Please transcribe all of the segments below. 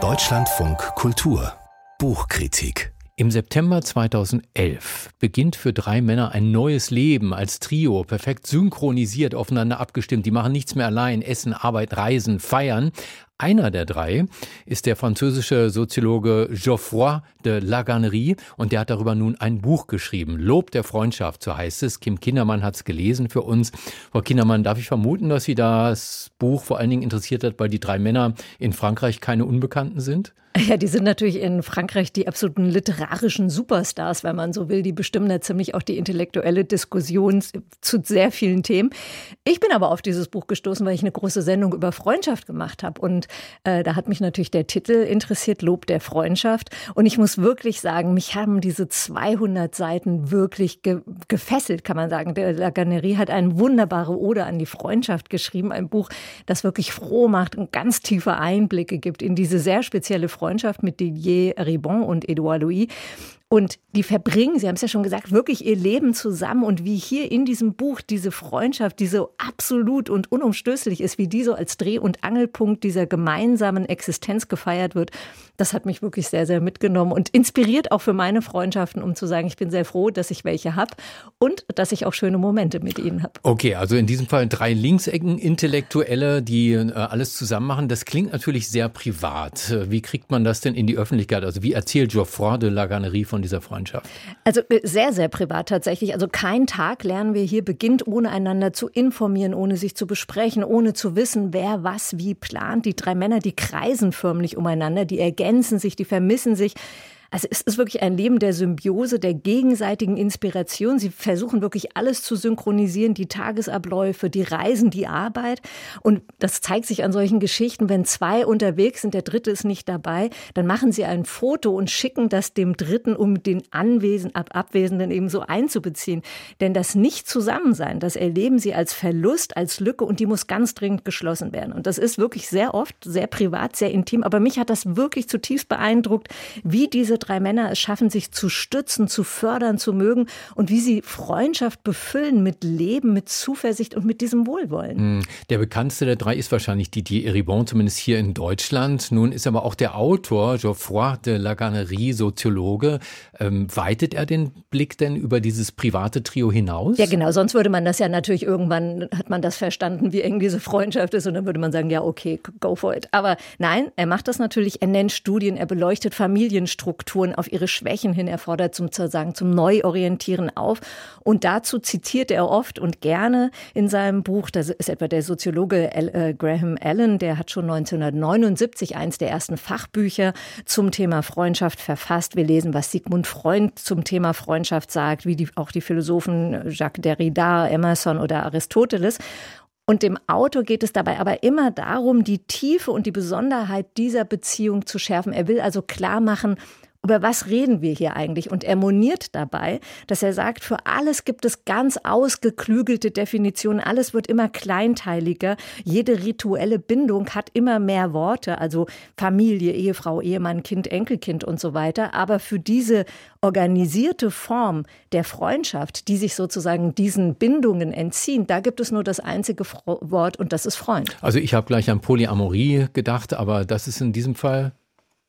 Deutschlandfunk Kultur Buchkritik im September 2011 beginnt für drei Männer ein neues Leben als Trio, perfekt synchronisiert, aufeinander abgestimmt. Die machen nichts mehr allein, essen, Arbeit, reisen, feiern. Einer der drei ist der französische Soziologe Geoffroy de Laganerie und der hat darüber nun ein Buch geschrieben. Lob der Freundschaft, so heißt es. Kim Kindermann hat es gelesen für uns. Frau Kindermann, darf ich vermuten, dass Sie das Buch vor allen Dingen interessiert hat, weil die drei Männer in Frankreich keine Unbekannten sind? Ja, die sind natürlich in Frankreich die absoluten literarischen Superstars, wenn man so will. Die bestimmen da ziemlich auch die intellektuelle Diskussion zu sehr vielen Themen. Ich bin aber auf dieses Buch gestoßen, weil ich eine große Sendung über Freundschaft gemacht habe. Und äh, da hat mich natürlich der Titel interessiert, Lob der Freundschaft. Und ich muss wirklich sagen, mich haben diese 200 Seiten wirklich ge gefesselt, kann man sagen. Der Laganerie hat eine wunderbare Ode an die Freundschaft geschrieben. Ein Buch, das wirklich froh macht und ganz tiefe Einblicke gibt in diese sehr spezielle Freundschaft mit Didier Ribon und Edouard Louis. Und die verbringen, Sie haben es ja schon gesagt, wirklich ihr Leben zusammen. Und wie hier in diesem Buch diese Freundschaft, die so absolut und unumstößlich ist, wie die so als Dreh- und Angelpunkt dieser gemeinsamen Existenz gefeiert wird, das hat mich wirklich sehr, sehr mitgenommen und inspiriert auch für meine Freundschaften, um zu sagen, ich bin sehr froh, dass ich welche habe und dass ich auch schöne Momente mit ihnen habe. Okay, also in diesem Fall drei Linksecken-Intellektuelle, die äh, alles zusammen machen. Das klingt natürlich sehr privat. Wie kriegt man das denn in die Öffentlichkeit? Also wie erzählt Geoffroy de Laganerie von dieser Freundschaft? Also äh, sehr, sehr privat tatsächlich. Also kein Tag lernen wir hier beginnt, ohne einander zu informieren, ohne sich zu besprechen, ohne zu wissen, wer was wie plant. Die drei Männer, die kreisen förmlich umeinander, die ergänzen sich, die vermissen sich. Also es ist wirklich ein Leben der Symbiose, der gegenseitigen Inspiration. Sie versuchen wirklich alles zu synchronisieren, die Tagesabläufe, die Reisen, die Arbeit. Und das zeigt sich an solchen Geschichten, wenn zwei unterwegs sind, der dritte ist nicht dabei, dann machen sie ein Foto und schicken das dem Dritten, um den Anwesen, Ab Abwesenden eben so einzubeziehen. Denn das Nicht-Zusammensein, das erleben sie als Verlust, als Lücke und die muss ganz dringend geschlossen werden. Und das ist wirklich sehr oft, sehr privat, sehr intim. Aber mich hat das wirklich zutiefst beeindruckt, wie diese drei Männer es schaffen, sich zu stützen, zu fördern, zu mögen und wie sie Freundschaft befüllen mit Leben, mit Zuversicht und mit diesem Wohlwollen. Hm. Der bekannteste der drei ist wahrscheinlich Didier Eribon, zumindest hier in Deutschland. Nun ist aber auch der Autor Geoffroy de Laganerie Soziologe. Ähm, weitet er den Blick denn über dieses private Trio hinaus? Ja, genau. Sonst würde man das ja natürlich irgendwann, hat man das verstanden, wie eng diese Freundschaft ist und dann würde man sagen, ja, okay, go for it. Aber nein, er macht das natürlich. Er nennt Studien, er beleuchtet Familienstrukturen. Strukturen auf ihre Schwächen hin. Er fordert zum, sozusagen zum Neuorientieren auf. Und dazu zitiert er oft und gerne in seinem Buch, das ist etwa der Soziologe äh, Graham Allen, der hat schon 1979 eins der ersten Fachbücher zum Thema Freundschaft verfasst. Wir lesen, was Sigmund Freund zum Thema Freundschaft sagt, wie die, auch die Philosophen Jacques Derrida, Emerson oder Aristoteles. Und dem Autor geht es dabei aber immer darum, die Tiefe und die Besonderheit dieser Beziehung zu schärfen. Er will also klar machen, über was reden wir hier eigentlich? Und er moniert dabei, dass er sagt, für alles gibt es ganz ausgeklügelte Definitionen, alles wird immer kleinteiliger, jede rituelle Bindung hat immer mehr Worte, also Familie, Ehefrau, Ehemann, Kind, Enkelkind und so weiter. Aber für diese organisierte Form der Freundschaft, die sich sozusagen diesen Bindungen entziehen, da gibt es nur das einzige Wort und das ist Freund. Also ich habe gleich an Polyamorie gedacht, aber das ist in diesem Fall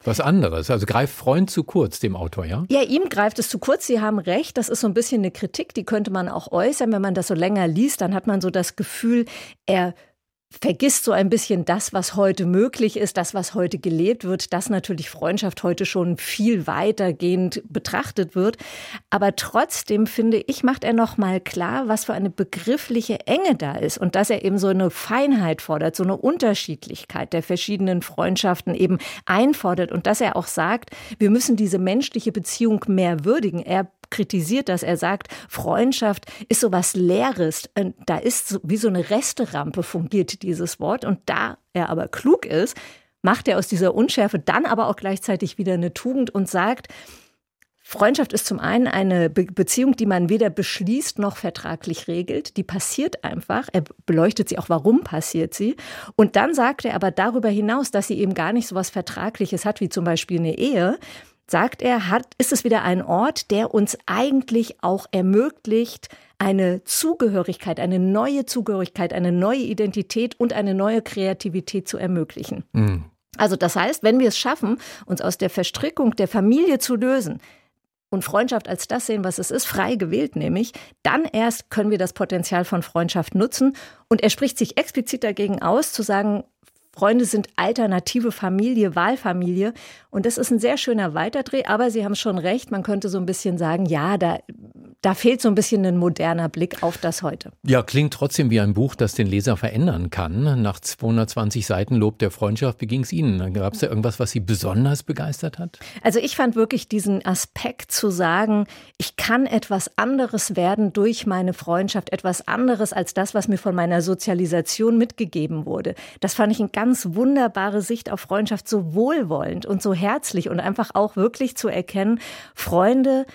was anderes. Also greift Freund zu kurz dem Autor, ja? Ja, ihm greift es zu kurz. Sie haben recht. Das ist so ein bisschen eine Kritik, die könnte man auch äußern. Wenn man das so länger liest, dann hat man so das Gefühl, er vergisst so ein bisschen das, was heute möglich ist, das, was heute gelebt wird, dass natürlich Freundschaft heute schon viel weitergehend betrachtet wird. Aber trotzdem finde ich, macht er noch mal klar, was für eine begriffliche Enge da ist und dass er eben so eine Feinheit fordert, so eine Unterschiedlichkeit der verschiedenen Freundschaften eben einfordert und dass er auch sagt, wir müssen diese menschliche Beziehung mehr würdigen. Er kritisiert das. Er sagt, Freundschaft ist so was Leeres. Da ist wie so eine Resterampe fungiert dieses Wort. Und da er aber klug ist, macht er aus dieser Unschärfe dann aber auch gleichzeitig wieder eine Tugend und sagt, Freundschaft ist zum einen eine Be Beziehung, die man weder beschließt noch vertraglich regelt. Die passiert einfach. Er beleuchtet sie auch, warum passiert sie. Und dann sagt er aber darüber hinaus, dass sie eben gar nicht so was Vertragliches hat, wie zum Beispiel eine Ehe, sagt er, hat, ist es wieder ein Ort, der uns eigentlich auch ermöglicht, eine Zugehörigkeit, eine neue Zugehörigkeit, eine neue Identität und eine neue Kreativität zu ermöglichen. Mhm. Also das heißt, wenn wir es schaffen, uns aus der Verstrickung der Familie zu lösen, und Freundschaft als das sehen, was es ist, frei gewählt nämlich, dann erst können wir das Potenzial von Freundschaft nutzen. Und er spricht sich explizit dagegen aus, zu sagen, Freunde sind alternative Familie, Wahlfamilie. Und das ist ein sehr schöner Weiterdreh. Aber Sie haben schon recht, man könnte so ein bisschen sagen, ja, da, da fehlt so ein bisschen ein moderner Blick auf das heute. Ja, klingt trotzdem wie ein Buch, das den Leser verändern kann. Nach 220 Seiten Lob der Freundschaft, wie ging es Ihnen? Gab es da irgendwas, was Sie besonders begeistert hat? Also ich fand wirklich diesen Aspekt zu sagen, ich kann etwas anderes werden durch meine Freundschaft, etwas anderes als das, was mir von meiner Sozialisation mitgegeben wurde. Das fand ich ein ganz ganz wunderbare Sicht auf Freundschaft, so wohlwollend und so herzlich und einfach auch wirklich zu erkennen, Freunde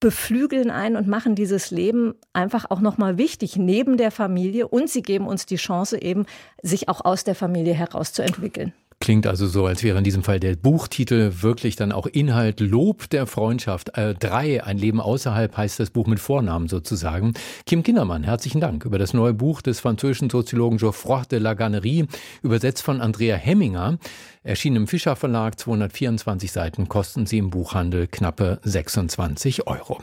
beflügeln ein und machen dieses Leben einfach auch nochmal wichtig neben der Familie und sie geben uns die Chance eben, sich auch aus der Familie herauszuentwickeln. Klingt also so, als wäre in diesem Fall der Buchtitel wirklich dann auch Inhalt Lob der Freundschaft. Äh, drei, ein Leben außerhalb heißt das Buch mit Vornamen sozusagen. Kim Kindermann, herzlichen Dank über das neue Buch des französischen Soziologen Geoffroy de la Gannerie, übersetzt von Andrea Hemminger. Erschienen im Fischer Verlag, 224 Seiten, kosten sie im Buchhandel knappe 26 Euro.